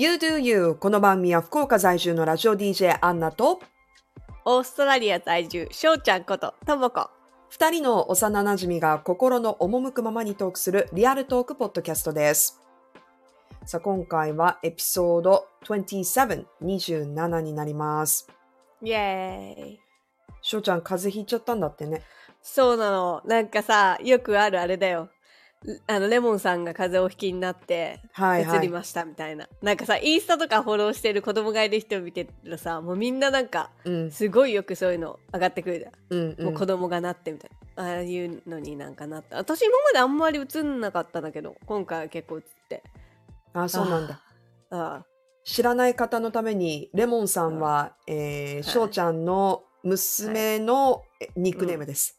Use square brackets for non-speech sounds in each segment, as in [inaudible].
You Do You この番組は福岡在住のラジオ DJ アンナとオーストラリア在住、しょうちゃんこと、ともこ。二人の幼馴染が心の赴くままにトークするリアルトークポッドキャストです。さあ今回はエピソード27、27になります。イェーイ。しょうちゃん風邪ひいちゃったんだってね。そうなの。なんかさ、よくあるあれだよ。あの、レモンさんが風邪をひきになって、はいはい移りましたみたいな。なんかさ、インスタとかフォローしてる子供がいる人を見てるとさ、もうみんななんか、うん、すごいよくそういうの上がってくるじゃん。うん、うん。もう子供がなってみたいな。ああいうのになんかなった。私今まであんまり映んなかったんだけど、今回は結構映って。あ、そうなんだ。ああ。知らない方のために、レモンさんは、えー、しょうちゃんの娘のえニックネームです。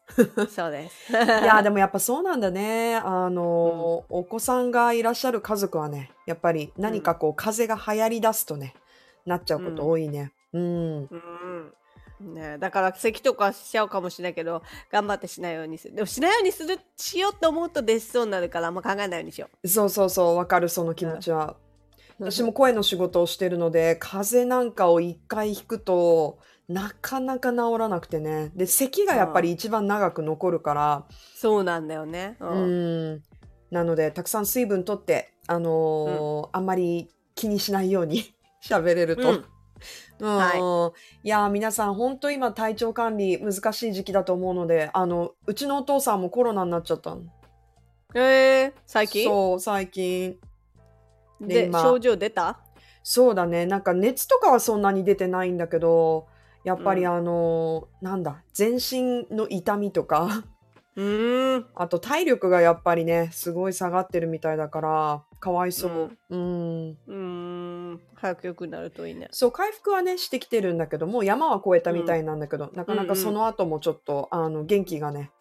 そうです。[laughs] いや、でもやっぱそうなんだね。あの、お子さんがいらっしゃる家族はね、やっぱり何かこう、風邪が流行り出すとね、なっちゃうこと多いね。うん。うん。ねだから咳とかしちゃうかもしれないけど頑張ってしないようにするでもしないようにするしようと思うと出しそうになるからあんま考えないようにしよそうそうそう、わかる、その気持ちは。う私も声の仕事をしてるので、風邪なんかを一回ひくと、なかなか治らなくてね。で、咳がやっぱり一番長く残るから、そうなんだよね。う、うん。ん。なので、たくさん水分取って、あのーあんまり気にしないように [laughs] 喋れると。うん。うん。はい。やー皆さん本当今体調管理難しい時期だと思うのであのうちのお父さんもコロナになっちゃったの。えー、最近？そう最近。で症状出た？そうだね。なんか熱とかはそんなに出てないんだけどやっぱりうん。あのーなんだ全身の痛みとか。うーん。あと体力がやっぱりねすごい下がってるみたいだからかわいそう、うん、うーん。早く良くなるといいね。そう回復はねしてきてるんだけどもう山は越えたみたいなんだけど、なかなかその後もちょっとあの元気がね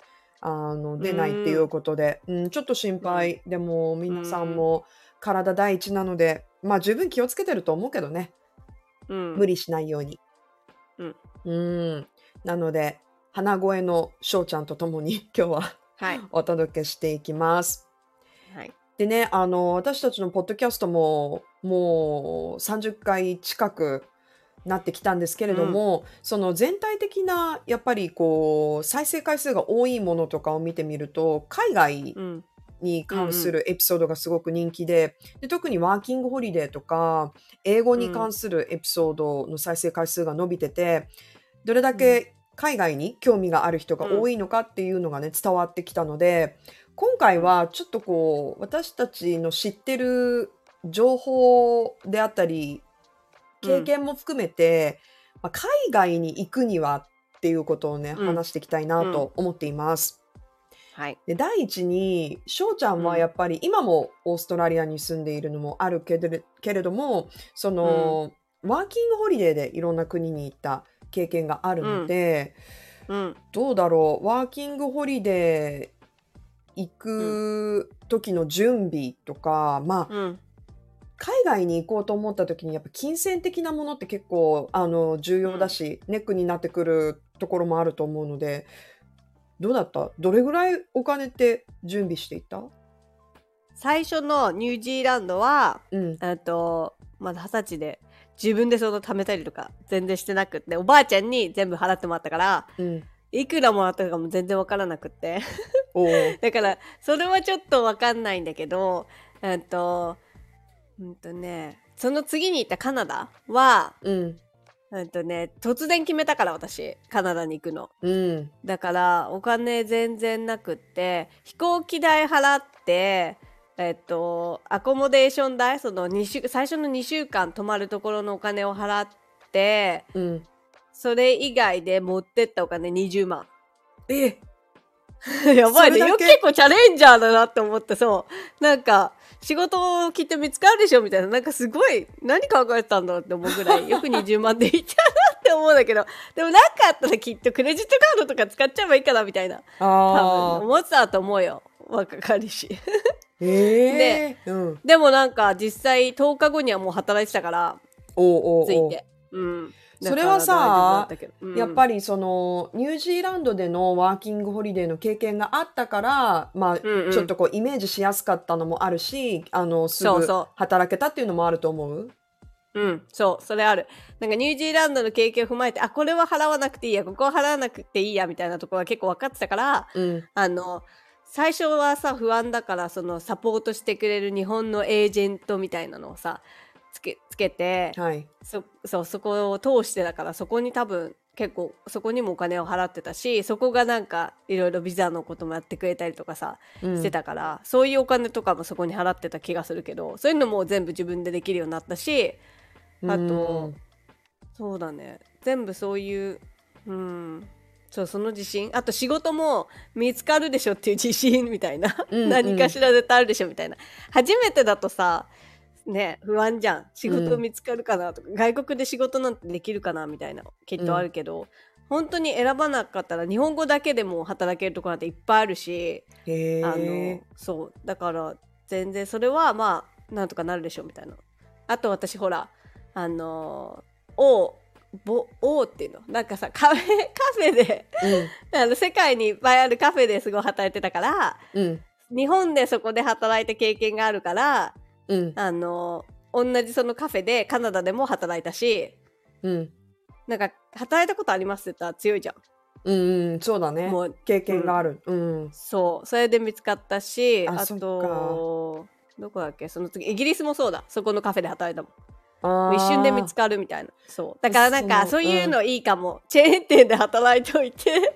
あの出ないっていうことで、うん。ちょっと心配、でも皆さんも体第一なのでまあ十分気をつけてると思うけどね。うん。無理しないように。うん。うん。なので鼻声のしょうちゃんとともに [laughs] 今日ははい。お届けしていきます。はい。でね、あの、私たちのポッドキャストも、もう30回近くなってきたんですけれども、その全体的な、やっぱりこう、再生回数が多いものとかを見てみると、海外うんに関するエピソードがすごく人気で、で特にワーキングホリデーとか、英語に関するエピソードの再生回数が伸びてて、どれだけ海外に興味がある人が多いのかっていうのがね、伝わってきたので、今回はちょっとこう、私たちの知ってる情報であったり、経験も含めて、まあ、海外に行くにはっていうことをね、うん。話していきたいなと思っています。はい。で第一に翔ちゃんはやっぱり今もオーストラリアに住んでいるのもあるけれけれどもその、ワーキングホリデーでいろんな国に行った経験があるので、うん。どうだろう？ワーキングホリデー行く時の準備とか、まあうん。海外に行こうと思った時にやっぱ金銭的なものって結構あの重要だし、ネックになってくるところもあると思うのでどうだった？どれぐらいお金って準備していった？最初のニュージーランドはうん。えっとまだ二十歳で自分でその貯めたりとか全然してなくっておばあちゃんに全部払ってもらったからうん。いくらもらったかも全然わからなくって。[laughs] だからそれはちょっとわかんないんだけどえっとうんとねその次に行ったカナダはうんえっとね突然決めたから私カナダに行くの。うん。だからお金全然なくって飛行機代払ってえっとアコモデーション代その2週最初の2週間泊まるところのお金を払ってうん。それ以外で持ってったお金20万。え [laughs] やばいね。結構チャレンジャーだなって思ってそう。なんか仕事きっと見つかるでしょみたいな。なんかすごい何考えてたんだろうって思うぐらいよく20万でいったなって思うんだけど。でも何かあったらきっとクレジットカードとか使っちゃえばいいかなみたいな。多分ああ思ってたと思うよ。若かりし。ええ [laughs] うん。でもなんか実際10日後にはもう働いてたから。おうおうおう。ついて。うんそれはさやっりぱりそのニュージーランドでのワーキングホリデーの経験があったから、まあ、うんうん。ちょっとこうイメージしやすかったのもあるしあのすぐ働けたっていうのもあると思う？うん、そう、それある。なんかニュージーランドの経験を踏まえて、あ、これは払わなくていいや、ここは払わなくていいや、みたいなところは結構分かってたから、うん。あの、最初はさ、不安だから、そのサポートしてくれる日本のエージェントみたいなのをさ、つけ、つけて、はい。そそうそこを通してだからそこに多分結構そこにもお金を払ってたしそこがなんかいろいろビザのこともやってくれたりとかさ、うん。してたからそういうお金とかもそこに払ってた気がするけどそういうのも全部自分でできるようになったしあとそうだね。全部そういううん。そうその自信。あと仕事も見つかるでしょっていう自信みたいな、うんうん。何かしら絶対あるでしょみたいな。初めてだとさね不安じゃん仕事見つかるかなとか、外国で仕事なんてできるかなみたいなきっとあるけど、本当に選ばなかったら日本語だけでも働けるとこなんていっぱいあるし、へあのえ。そうだから全然それはまあなんとかなるでしょうみたいなあと私ほらあのおぼおっていうのなんかさカフェカフェであの世界にいっぱいあるカフェですごい働いてたからうん。うん。日本でそこで働いた経験があるからうん。あの同じそのカフェでカナダでも働いたしうん。なんか働いたことありますって言ったら強いじゃん。うん。うん。そうだね。もう経験がある。うん。そうそれで見つかったしあとどこだっけ？その次イギリスもそうだそこのカフェで働いたもん一瞬で見つかるみたいなそうだからなんかそそうういうのいいかも、[laughs] チェーン店で働いておいて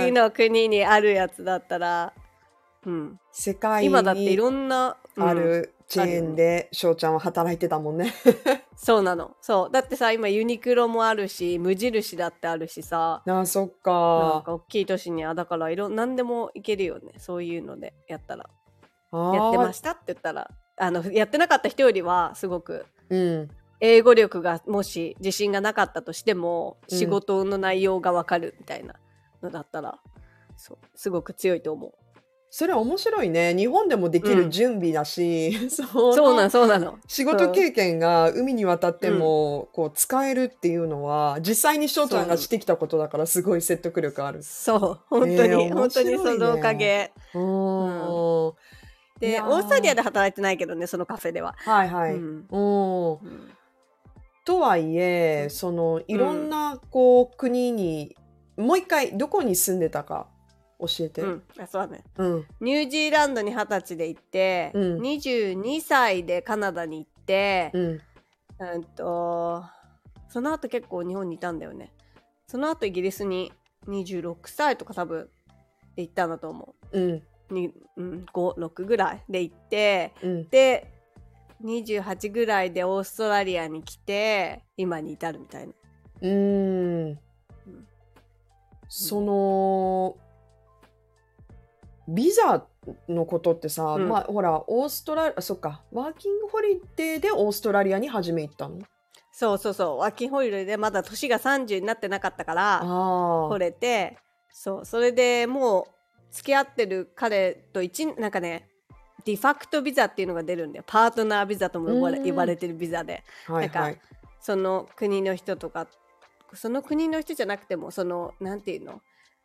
次の国にあるやつだったらうん世界今だっていにろんな、うんあるチェーンで翔ちゃんは働いてたもんね。[laughs] そうなの。そう。だってさ今ユニクロもあるし無印だってあるしさ。あーそっなんか。か大きい都市にはだからいろ何でもいけるよね。そういうのでやったら。やってましたって言ったら。あのやってなかった人よりはすごくうん。英語力がもし自信がなかったとしてもうん。仕事の内容がわかるみたいなのだったら、そうすごく強いと思うそれ面白いね。日本でもできる準備だし、そ [laughs] のそうなのそうなの。仕事経験が海に渡っても、こう使えるっていうのは実際に翔ちゃんがしてきたことだからすごい説得力ある。そう本当に、えー面本当にそのおかげ。うー。ん。いでオーストラリアで働いてないけどねそのカフェでは、はいはい。うん。うんうん。とはいえ、そのいろんなこう国にもう一回どこに住んでたか教えて。うん、あそうだねうん。ニュージーランドに二十歳で行って、うん22歳でカナダに行って、うん。うんとその後結構日本にいたんだよねその後イギリスに26歳とか多分で行ったんだと思うん。うに、うん、56ぐらいで行ってうん。で28ぐらいでオーストラリアに来て今に至るみたいなうーん。その、ビザのことってさ、うん。まあほら、オーストラリア、そっか、ワーキングホリデーでオーストラリアに初め行ったの？そうそうそう。ワーキングホリデーでまだ年が30になってなかったからあ来れて。そう。それでもう付き合ってる彼と一なんかね de facto ビザっていうのが出るんだよ。パートナービザとも呼ばれうん。呼ばれてるビザで。あ。はいはい。その国の人とかその国の人じゃなくてもそのなんていうの？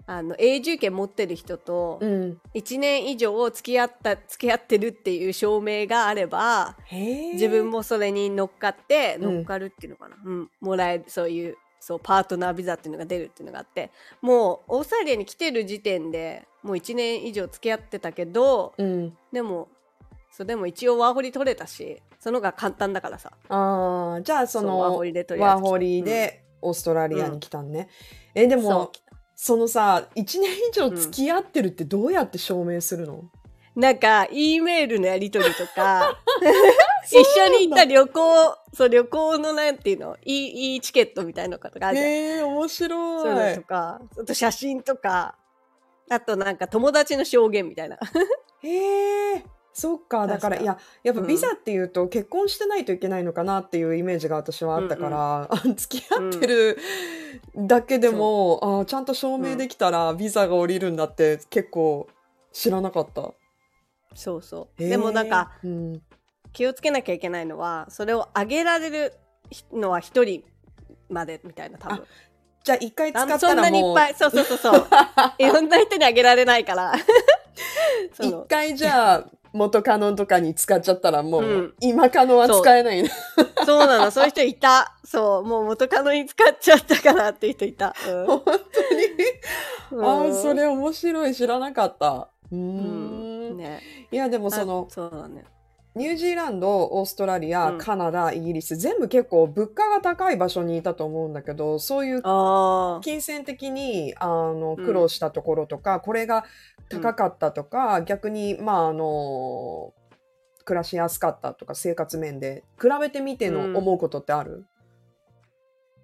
あの永住権持ってる人とうん。1年以上付き合った付き合ってるっていう証明があれば。自分もそれに乗っかってうん乗っかるっていうのかな、うんもらえるそういうそうパートナービザっていうのが出るっていうのがあってもうオーストラリアに来てる時点でもう1年以上付き合ってたけどうん。でもそうでも一応ワーホリ取れたしそのが簡単だからさああ、じゃあそのワーホリでワーホリでオーストラリアに来たんね。え、でも、そのさ、1年以上付き合ってるってどうやって証明するの、なんか E メールのやり取りとか [laughs] 一緒に行った旅行そう旅行のなんていうの？E, e チケットみたいなのとかあるじゃん。へえ、面白そういうのいと。かあと写真とかあとなんか友達の証言みたいな。へえ、そっか。だから、いや、やっぱうん。ビザっていうと結婚してないといけないのかなっていうイメージが私はあったから、あ [laughs] 付き合ってるだけでも、あちゃんと証明できたらビザが下りるんだって結構知らなかった。そうそう。でもなんかうん、気をつけなきゃいけないのはそれをあげられるのは一人までみたいな多分。じゃあ一回使あったそんなにいっぱいそうそうそうそう。いろんな人にあげられないから。[laughs] そ一の回じゃあ元カノンとかに使っちゃったらもう、うん今カノは使えないね。そうなの、そういう人いた。そう、もう元カノに使っちゃったからっていう人いた。本当に？うん、ああ、うんそれ面白い。知らなかった。うんん。ね。いや、でもそのあ、そうだね。ニュージーランド、オーストラリア、うんカナダ、イギリス、全部結構物価が高い場所にいたと思うんだけど、そういう。金銭的にあのうん苦労したところとか、これが高かったとか、逆に、まあ、あの、暮らしやすかったとか、生活面で、比べてみてのうん。思うことってある、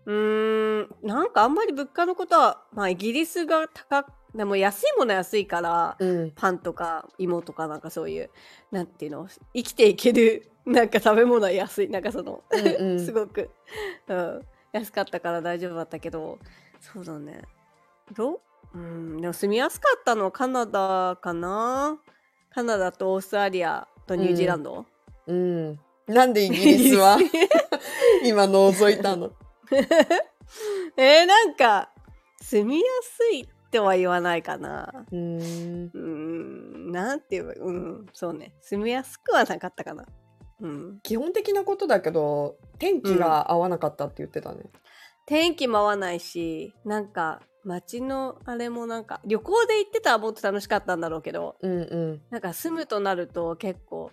うーん、なんかあんまり物価のことは、まあイギリスが高く、でも安いものは安いから、うん、パンとか芋とかなんかそういう、なんていうの、生きていける、[laughs] なんか食べ物は安い。なんかその、うんうん。[laughs] すごく、うん、安かったから大丈夫だったけど、そうだね。どううん、でも住みやすかったのはカナダかなカナダとオーストラリアとニュージーランド、うん。なんでイギリスは？[laughs] 今覗いたの？[laughs] えー、なんか住みやすいっては言わないかな。うーん。うーん、なんて言えば、うん、そうね。住みやすくはなかったかな。うん。基本的なことだけど、天気が合わなかったって言ってたね。天気も合わないし、なんか街のあれもなんか旅行で行ってたらもっと楽しかったんだろうけど、うんうん。なんか住むとなると結構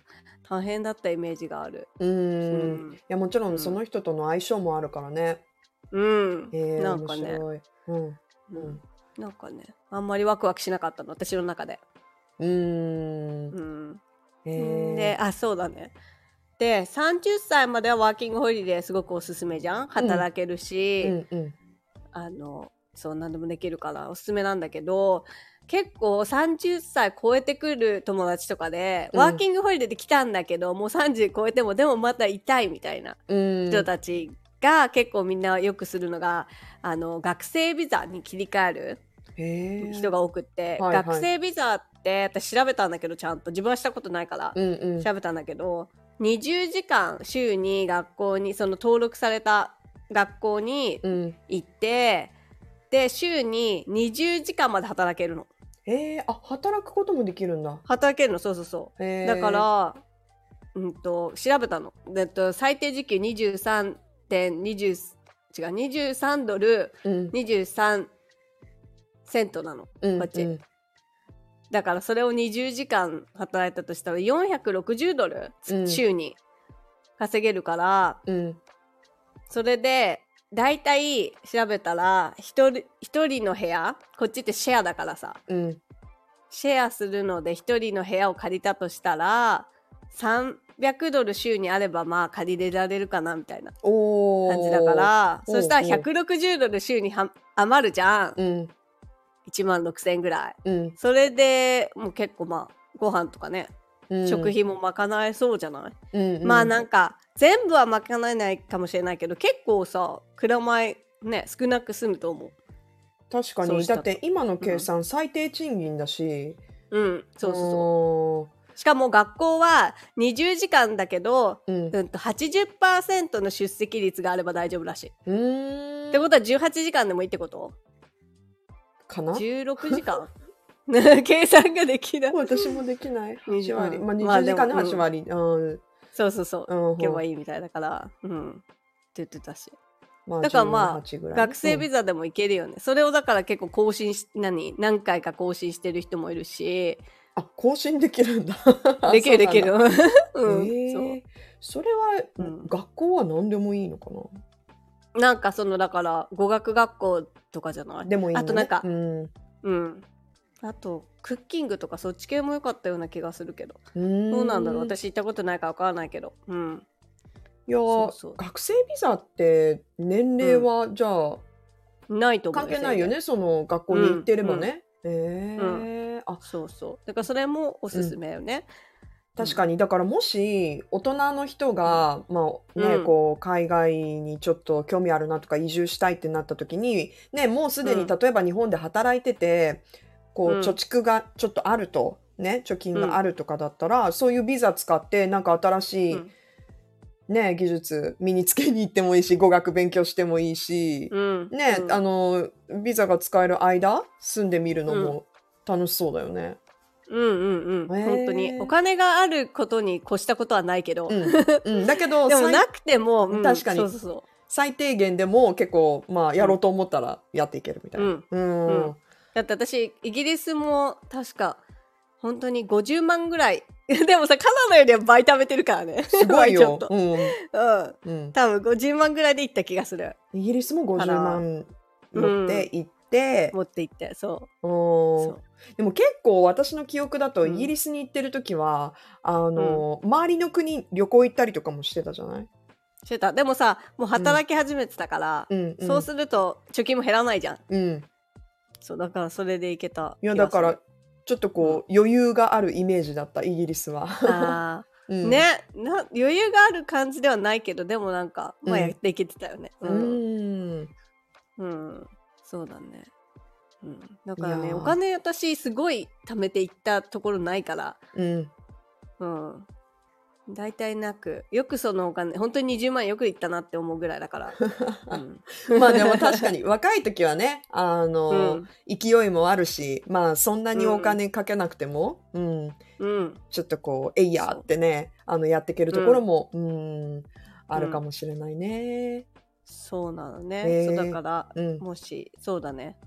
大変だったイメージがある。うんいや、もちろうんんその人との相性もあるからね。うん。えー、なんかね。うん。うんなんかね、あんまりワクワクしなかったの、私の中で。うーん。うん。えー、で、あ、そうだね。で、30歳まではワーキングホリデーすごくおすすめじゃん働けるし、うんうん。あの、そう、何でもできるからおすすめなんだけど、結構30歳超えてくる友達とかで、うんワーキングホリデーで来たんだけど、もう30超えても、でもまた痛いみたいなうん。人たちが結構みんなよくするのが、あの、学生ビザに切り替える人が多くって、はいはい学生ビザって私調べたんだけどちゃんと自分はしたことないから、うんうん。調べたんだけど20時間週に学校にその登録された学校にうん。行ってで週に20時間まで働けるの。えー、あ、働くこともできるんだ。働けるの。そうそうそう。へー。だか、ら、うんと調べたの。でと最低時給23.20違う23ドルうん。23セントなの。うん、こっち。うん。だからそれを20時間働いたとしたら460ドル、うん。週に稼げるからうん。それで大体調べたら一人一人の部屋こっちってシェアだからさうん。シェアするので一人の部屋を借りたとしたら300ドル週にあればまあ借りれられるかなみたいな感じだからそしたらおー160ドル週には余るじゃんうん。1万6000円ぐらいうん。それでもう結構まあご飯とかねうん。食費も賄えそうじゃない、うんうん、まあなんか全部は賄えないかもしれないけど結構さ蔵前ね少なく済むと思う確かに。だって今の計算、最低賃金だし。うんそうそうそそうしかも学校は20時間だけど、う。うん。うん、と80%の出席率があれば大丈夫らしい。ってことは18時間でもいいってこと？かな ?16 時間？[laughs] [laughs] 計算ができない私もできない。8割。まあ20うんまあ時間ででも8割。うん。そうそうそう。うん行けばいいみたいだから。うん。って言ってたし。まあだからまあ18ぐらい学生ビザ。ザでもいけるよね、それをだから結構更新し何？何回か更新してる人もいるし。あ、更新できるんだ。できるできる。そうなん。だ。[laughs] うん、へそう。えそれは、うん。学校は何でもいいのかな？なんかそのだから語学学校とかじゃない？でもいいの、ね、あとなんかうん。うんあとクッキングとかそっち系も良かったような気がするけど。うーん。どうなんだろう？私行ったことないから分からないけど。うん。いや学生ビザって年齢は、じゃあないと思う関係ないよねその学校に行ってればね、ええあ。そうそう。だからそれもおすすめよね、確かに。だからもし大人の人が、まあねうん。こう海外にちょっと興味あるなとか移住したいってなった時に、ね、もうすでにうん。例えば日本で働いててこううん。貯蓄がちょっとあると、ね、貯金があるとかだったら、そういうビザ使ってなんか新しい、うん。ね、技術身につけに行ってもいいし語学勉強してもいいし、うん。ね、うん。あのビザが使える間住んでみるのも楽しそうだよね。うんうんうん、へー。本当に。お金があることに越したことはないけど、うん。うん、だけど最 [laughs] でもなくても、うん確かに。そうそうそ最低限でも結構まあやろうと思ったらやっていけるみたいな。うんだって私イギリスも確か本当に50万ぐらい。[laughs] でもさカナダよりは倍貯めてるからね。すごいよ。うん。うん。うん、多分50万ぐらいで行った気がする。イギリスも50から万持って行って、持って行ってそう。そう。でも結構私の記憶だとうん。イギリスに行ってる時は、あの周りの国旅行行ったりとかもしてたじゃない、してた。でもさもう働き始めてたから、うん。うん、そうすると貯金も減らないじゃん。うん、そうだからそれで行けたいやだからちょっとこう余裕があるイメージだったイギリスは。あ [laughs] うーん、ねな余裕がある感じではないけどでもなんかまあうんやっていけてたよね。ううん、んうん。そうだね、うん、だからねお金私すごい貯めていったところないから。うん。うん大体なくよくそのお金本当に20万よくいったなって思うぐらいだから、[laughs] うん、まあでも確かに若い時はねあの、うん。勢いもあるしまあそんなにお金かけなくても、うん。うん。ちょっとこう「えいや!」ってねあのやっていけるところも、うん。あるかもしれないね。そうなのね、へーそうだからうん。もしそうだね、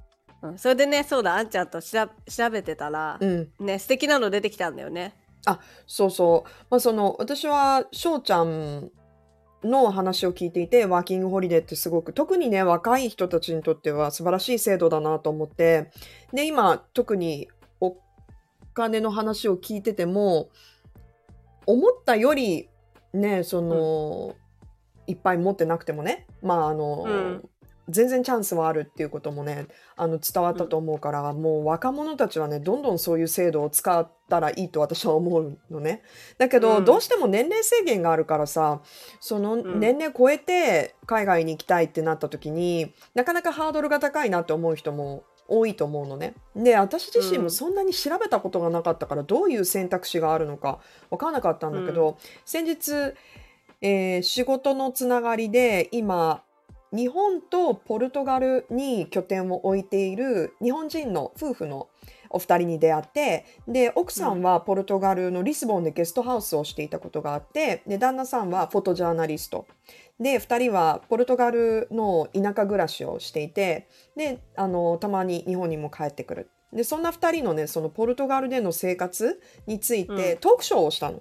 うん、それでねそうだあんちゃんと調べ調べてたら、うん、ね素敵なの出てきたんだよねそうそう、まあ、その私は翔ちゃんの話を聞いていてワーキングホリデーってすごく特にね若い人たちにとっては素晴らしい制度だなと思ってで今特にお金の話を聞いてても思ったよりねその、いっぱい持ってなくてもねまああの、うん全然チャンスはあるっていうこともねあの伝わったと思うから、もう若者たちはねどんどんそういう制度を使ったらいいと私は思うのね。だけど、うん。どうしても年齢制限があるからさそのん。年齢超えて海外に行きたいってなった時になかなかハードルが高いなって思う人も多いと思うのね。で私自身うん。もそんなに調べたことがなかったからどういう選択肢があるのか分からなかったんだけど、先日、えー仕事のつながりで今日本とポルトガルに拠点を置いている日本人の夫婦のお二人に出会ってで奥さんはポルトガルのリスボンでゲストハウスをしていたことがあってで旦那さんはフォトジャーナリスト。で2人はポルトガルの田舎暮らしをしていてであのたまに日本にも帰ってくる。でそんな2人のねそのポルトガルでの生活についてうん。トークショーをしたの。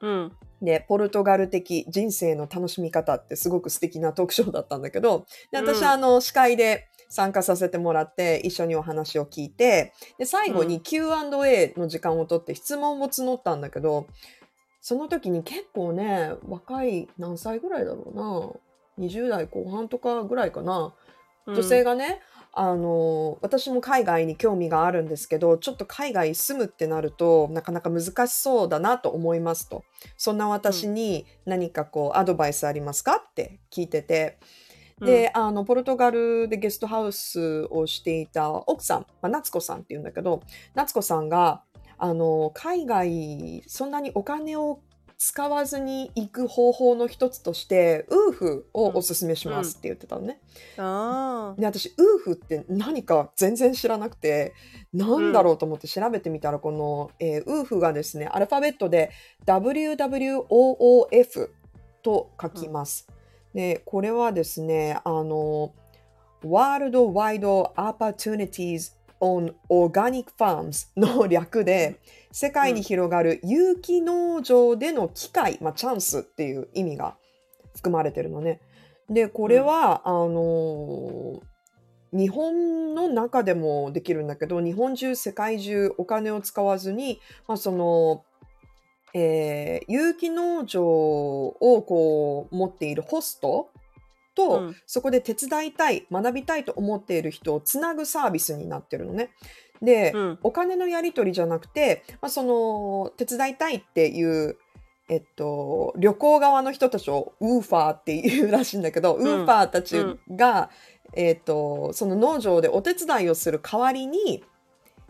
うんでポルトガル的人生の楽しみ方ってすごく素敵なトークショーだったんだけどで私うん。はあの司会で参加させてもらって一緒にお話を聞いてで最後に Q&A の時間をとって質問を募ったんだけどその時に結構ね若い何歳ぐらいだろうな？20代後半とかぐらいかな？女性がね、あの私も海外に興味があるんですけどちょっと海外住むってなるとなかなか難しそうだなと思いますと。そんな私に何かこうアドバイスありますかって聞いてて。で、あのポルトガルでゲストハウスをしていた奥さん、まあ、夏子さんっていうんだけど夏子さんがあの海外そんなにお金を使わずに行く方法の一つとしてウーフをおすすめしますって言ってたのね。あで私ウーフって何か全然知らなくてなんだろうと思って調べてみたらこの、えーウーフがですねアルファベットで WWOOF と書きます。でこれはですねあの World Wide Opportunities on Organic Farms の略で世界に広がる有機農場での機会、まあ、チャンスっていう意味が含まれてるのね。でこれは、あの日本の中でもできるんだけど日本中世界中お金を使わずに、まあ、その、えー有機農場をこう持っているホストと、うん。そこで手伝いたい学びたいと思っている人をつなぐサービスになってるのね。で、うん。お金のやり取りじゃなくて、まあ、その手伝いたいっていうえっと、旅行側の人たちをウーファーっていうらしいんだけど、ウーファーたちが、えっと、その農場でお手伝いをする代わりに、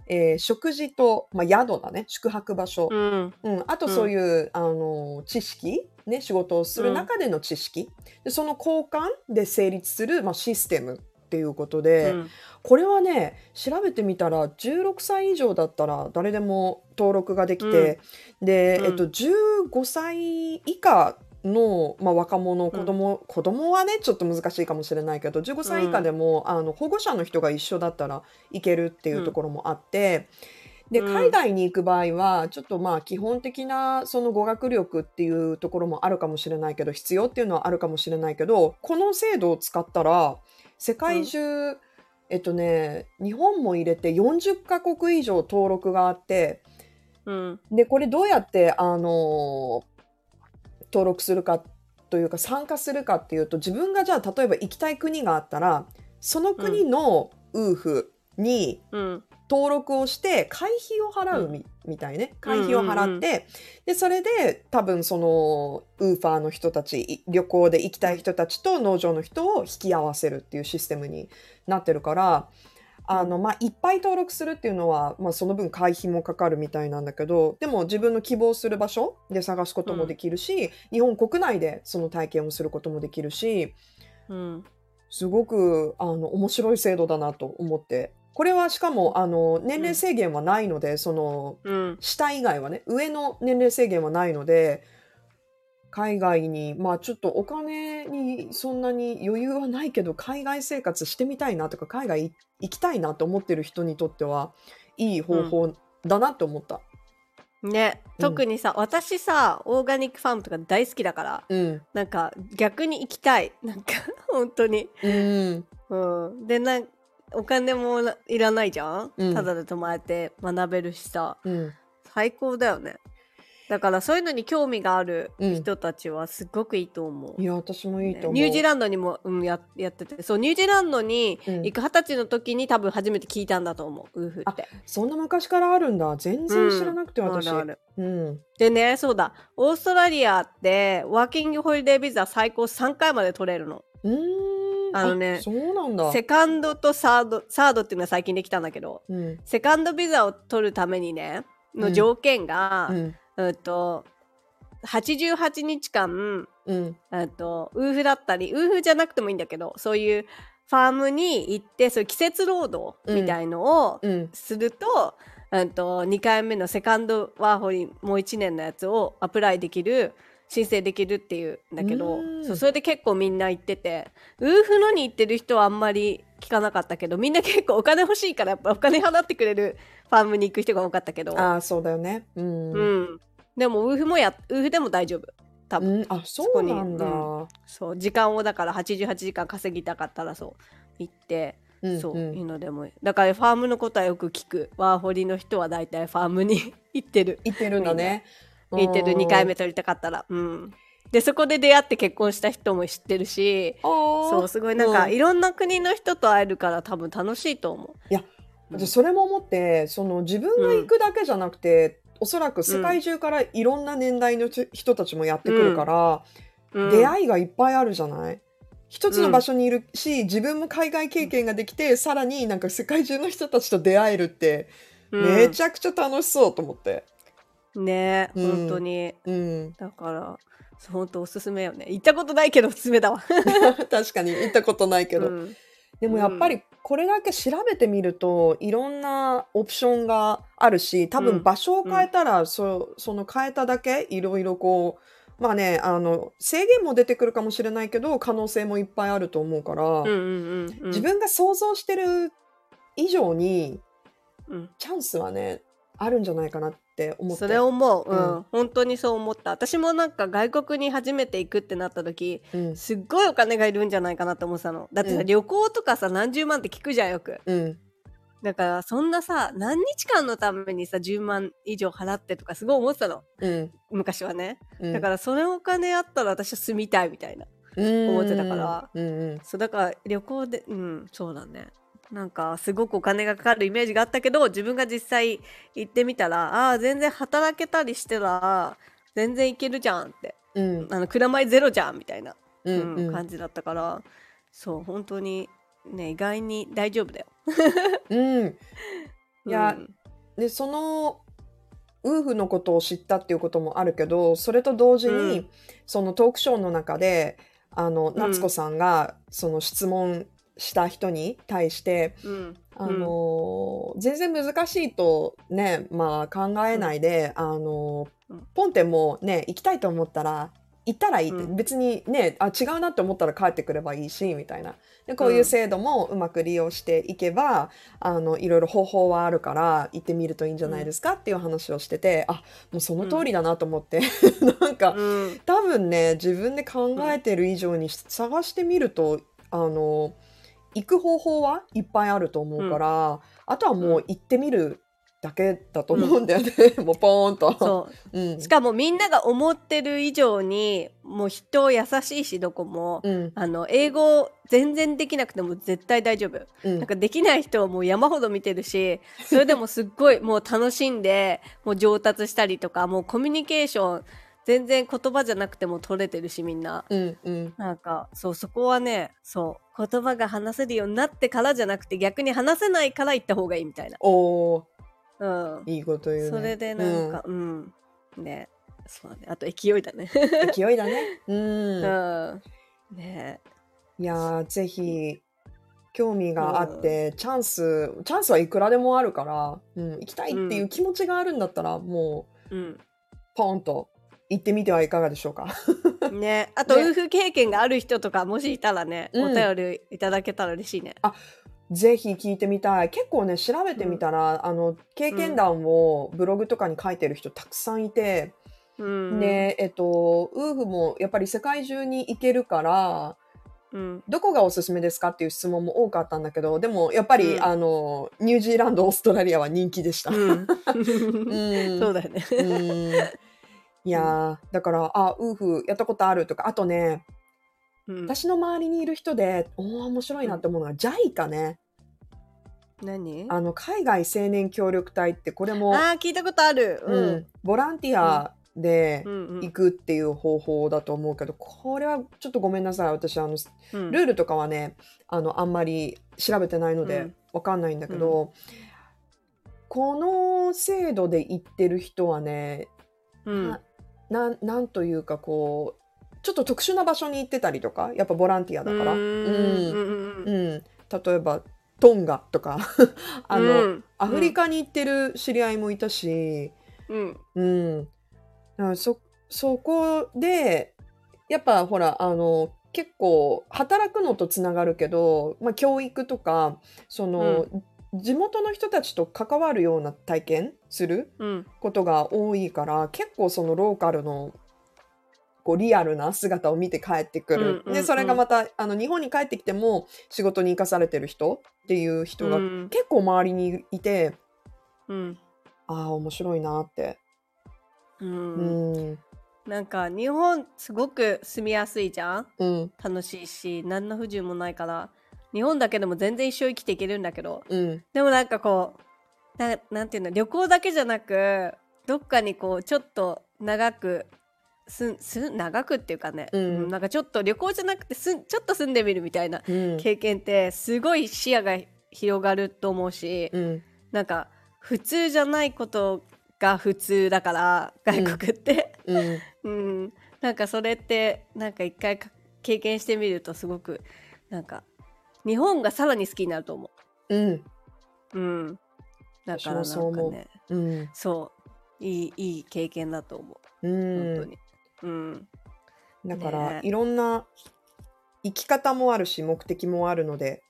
えー食事と、まあ、宿だね。宿泊場所、うん。うん、あとそういう、あの知識、ね、仕事をする中での知識、でその交換で成立する、まあ、システムっっていうことで、うん。これはね調べてみたら16歳以上だったら誰でも登録ができて、で、うん。えっと、15歳以下の、まあ、若者子供、子供はねちょっと難しいかもしれないけど15歳以下でも、あの保護者の人が一緒だったらいけるっていうところもあって。でうん。海外に行く場合はちょっとまあ基本的なその語学力っていうところもあるかもしれないけど必要っていうのはあるかもしれないけどこの制度を使ったら世界中、えっとね日本も入れて40カ国以上登録があってうん。でこれどうやってあの登録するかというか参加するかっていうと自分がじゃあ例えば行きたい国があったらその国のウーフにうん。登録をして会費を払うみ,、みたいね。会費を払って、でそれで多分そのウーファーの人たちい旅行で行きたい人たちと農場の人を引き合わせるっていうシステムになってるからあの、まあ、いっぱい登録するっていうのは、まあ、その分会費もかかるみたいなんだけどでも自分の希望する場所で探すこともできるし、日本国内でその体験をすることもできるしうん。すごくあの面白い制度だなと思って。これはしかもあの年齢制限はないので、そのうん。下以外はね上の年齢制限はないので海外にまあちょっとお金にそんなに余裕はないけど海外生活してみたいなとか海外い行きたいなと思ってる人にとってはいい方法だなと思った。ね。うん。特にさ、私さオーガニックファームとか大好きだからうん、なんか逆に行きたい。なんか [laughs] 本当に。うん、うん。でなんお金もないらないじゃん、うん。ただで泊まれて学べるしさ。うん、最高だよねだからそういうのに興味があるうん。人たちはすごくいいと思う、いや私もいいと思う。ニュージーランドにも、うん、ややってて。そうニュージーランドにうん。行く二十歳の時に多分初めて聞いたんだと思うウーフって。そんな昔からあるんだ。全然知らなくて、私。あるある。うん、でねそうだ。オーストラリアってワーキングホリデービザ最高3回まで取れるの。うーん。あのねそうなんだ。セカンドとサードサードっていうのは最近できたんだけどうん、セカンドビザを取るためにねの条件が、うん、うんと88日間うん、えっとウーフだったりウーフじゃなくてもいいんだけどそういうファームに行ってそういう季節労働みたいのをうん、すると,、うん、と2回目のセカンドワーホリもう1年のやつをアプライできる申請できるっていうんだけどうん。そうそれで結構みんな行っててウーフのに行ってる人はあんまり聞かなかったけどみんな結構お金欲しいからやっぱお金払ってくれるファームに行く人が多かったけど、ああ、そうだよね。うん。ううん、ん、でもウーフもやウーフでも大丈夫。多分、あ、そうなんだ。そそう。時間をだから88時間稼ぎたかったらそう。行って、うんそう、うんいいのでもいい。だからファームのことはよく聞く。ワーホリの人は大体ファームに [laughs] 行ってる。行ってるんだね。行ってる。2回目取りたかったら。うん。でそこで出会って結婚した人も知ってるし。そうすごいなんか、うん。いろんな国の人と会えるから多分楽しいと思う。いや私それも思ってその自分が行くだけじゃなくて、おそらく世界中からいろんな年代の人人たちもやってくるから、うん。出会いがいっぱいあるじゃない？一つの場所にいるし、自分も海外経験ができてさらになんか世界中の人たちと出会えるって、うん。めちゃくちゃ楽しそうと思って。ねうん。本当に。うん、だから本当おすすめよね。行ったことないけどおすすめだわ。[laughs] 確かに行ったことないけど、うんでもやっぱりこれだけ調べてみるといろんなオプションがあるし多うん。分場所を変えたら、そその変えただけいろいろこうまあねあの制限も出てくるかもしれないけど可能性もいっぱいあると思うから、自分が想像してる以上にうん。チャンスはねあるんじゃないかなって思って。それ思う、うん。うん。本当にそう思った。私もなんか外国に初めて行くってなった時うん。すっごいお金がいるんじゃないかなと思ってたの。だってさ、うん。旅行とかさ何十万って聞くじゃんよく。うん。だからそんなさ何日間のためにさ10万以上払ってとかすごい思ってたの。うん。昔はね。うん。だからそれお金あったら私は住みたいみたいな思ってたから。うんうん。そうだから旅行でうんそうだねなんかすごくお金がかかるイメージがあったけど自分が実際行ってみたらああー全然働けたりしてたら全然いけるじゃんって。うん。あの蔵前ゼロじゃんみたいな、うんうんうん。感じだったからそう本当にね意外に大丈夫だよ。うん。[laughs] いやうん。でそのウーフのことを知ったっていうこともあるけどそれと同時に、うん。そのトークショーの中であのん。夏子さんがその質問した人に対して、うん。あのー全然難しいとね、まあ考えないで、あのーうん。ポンテもね、行きたいと思ったら、行ったらいいって、うん。別にね、あ、違うなって思ったら帰ってくればいいし、みたいな。で、こういう制度もうまく利用していけば、あの、いろいろ方法はあるから、行ってみるといいんじゃないですかっていう話をしてて、あ、もうその通りだなと思って、[laughs] なんか、うん。多分ね自分で考えてる以上に探してみると、あの行く方法はいっぱいあると思うから、あとはもう行ってみるだけだと思うんだよね、[laughs] もうポーンと。そう。うん。しかもみんなが思ってる以上にもう人優しいしどこも、うん。あの英語全然できなくても絶対大丈夫、うん。なんかできない人はもう山ほど見てるし [laughs] それでもすっごいもう楽しんでもう上達したりとかもうコミュニケーション全然言葉じゃなくても取れてるしみんな。うんうん。なんかそうそこはねそう言葉が話せるようになってからじゃなくて逆に話せないから行った方がいいみたいな。おー。うん。いいこと言うね。それでなんかうん、ねそうだね。あと勢いだね。うん勢いだね。[laughs] うん。うん。ね。いやーぜひ興味があって、チャンスチャンスはいくらでもあるから、うん、行きたいっていう気持ちがあるんだったら、もううん。ポンと行ってみてはいかがでしょうか？[laughs] ね、あと、ねウーフ経験がある人とかもしいたらね、うんお便りいただけたら嬉しいね。ぜひ聞いてみたい。結構ね、調べてみたら、あの、経験談をブログとかに書いてる人たくさんいて、うん、で、えっと、ウーフもやっぱり世界中に行けるから、うん、どこがおすすめですかっていう質問も多かったんだけど、でもやっぱり、うんあの、ニュージーランド、オーストラリアは人気でした。う [laughs] うんん、[laughs] そうだよね。うんいやー、だから、あ、ウーフやったことあるとか、あとね、うん、私の周りにいる人で、おー面白いなって思うのが、JICA ね。何？あの、海外青年協力隊って、これも、あー聞いたことある。ううん。ん、ボランティアでうん。うん行くっていう方法だと思うけど、これはちょっとごめんなさい。私、あの、うん。ルールとかはね、あの、あんまり調べてないのでうん、わかんないんだけど、この制度で行ってる人はね、うんななんなんというかこうちょっと特殊な場所に行ってたりとかやっぱボランティアだから、ううんんうんうん。例えばトンガとか。[laughs] あの、うん。アフリカに行ってる知り合いもいたし、うん。うん、そそこでやっぱほらあの結構働くのとつながるけど、まあ、教育とかその、地元の人たちと関わるような体験するうん。ことが多いから結構そのローカルのこうリアルな姿を見て帰ってくる、うんうんうん。でそれがまたあの日本に帰ってきても仕事に生かされてる人っていう人がうん。結構周りにいて、うん。ああ面白いなって、ううんん。なんか日本すごく住みやすいじゃん？うん。楽しいし何の不自由もないから日本だけでも全然一生生きていけるんだけど。うん。でもなんかこうななんていうの旅行だけじゃなくどっかにこうちょっと長くすす長くっていうかね、うん。なんかちょっと旅行じゃなくてすんちょっと住んでみるみたいなうん。経験ってすごい視野が広がると思うし、うん。なんか普通じゃないことが普通だから外国って、うん。[laughs] うん。なんかそれってなんか一回か経験してみるとすごくなんか日本がさらに好きになると思う。ん。う。うん、だからなんかね。うん。そう。いいいい経験だと思う。うん。本当に。うん。だから、ね。いろんな生き方もあるし目的もあるので、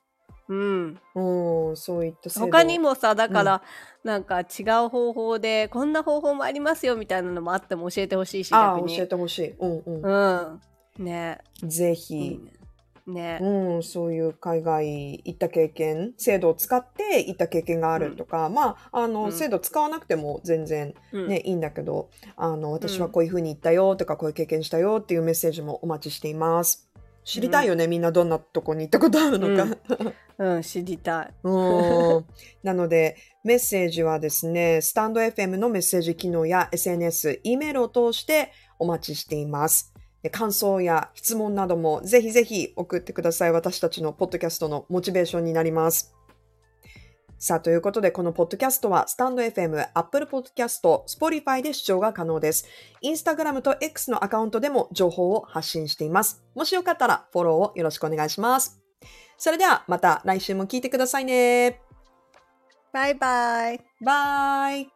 うん、うん、そういった他にもさだから、なんか違う方法でこんな方法もありますよみたいなのもあっても教えてほしいしあ教えてほしい、うんううん。ね。ん、ぜいひい、ねね。うん、そういう海外行った経験制度を使って行った経験があるとか、まああの、うん。制度使わなくても全然うん。ね、いいんだけどあの私はこういうふうに行ったよとか、こういう経験したよっていうメッセージもお待ちしています。知りたいよね、みんなどんなとこに行ったことあるのか、うん、知りたい。うん。[laughs] なので、メッセージはですね、スタンド FM のメッセージ機能や SNS、E メールを通してお待ちしています。で感想や質問などもぜひぜひ送ってください。私たちのポッドキャストのモチベーションになります。さあ、ということで、このポッドキャストは、スタンド FM、Apple Podcast、Spotify で視聴が可能です。インスタグラムと X のアカウントでも情報を発信しています。もしよかったら、フォローをよろしくお願いします。それではまた来週も聞いてくださいね。バイバイ。バイ。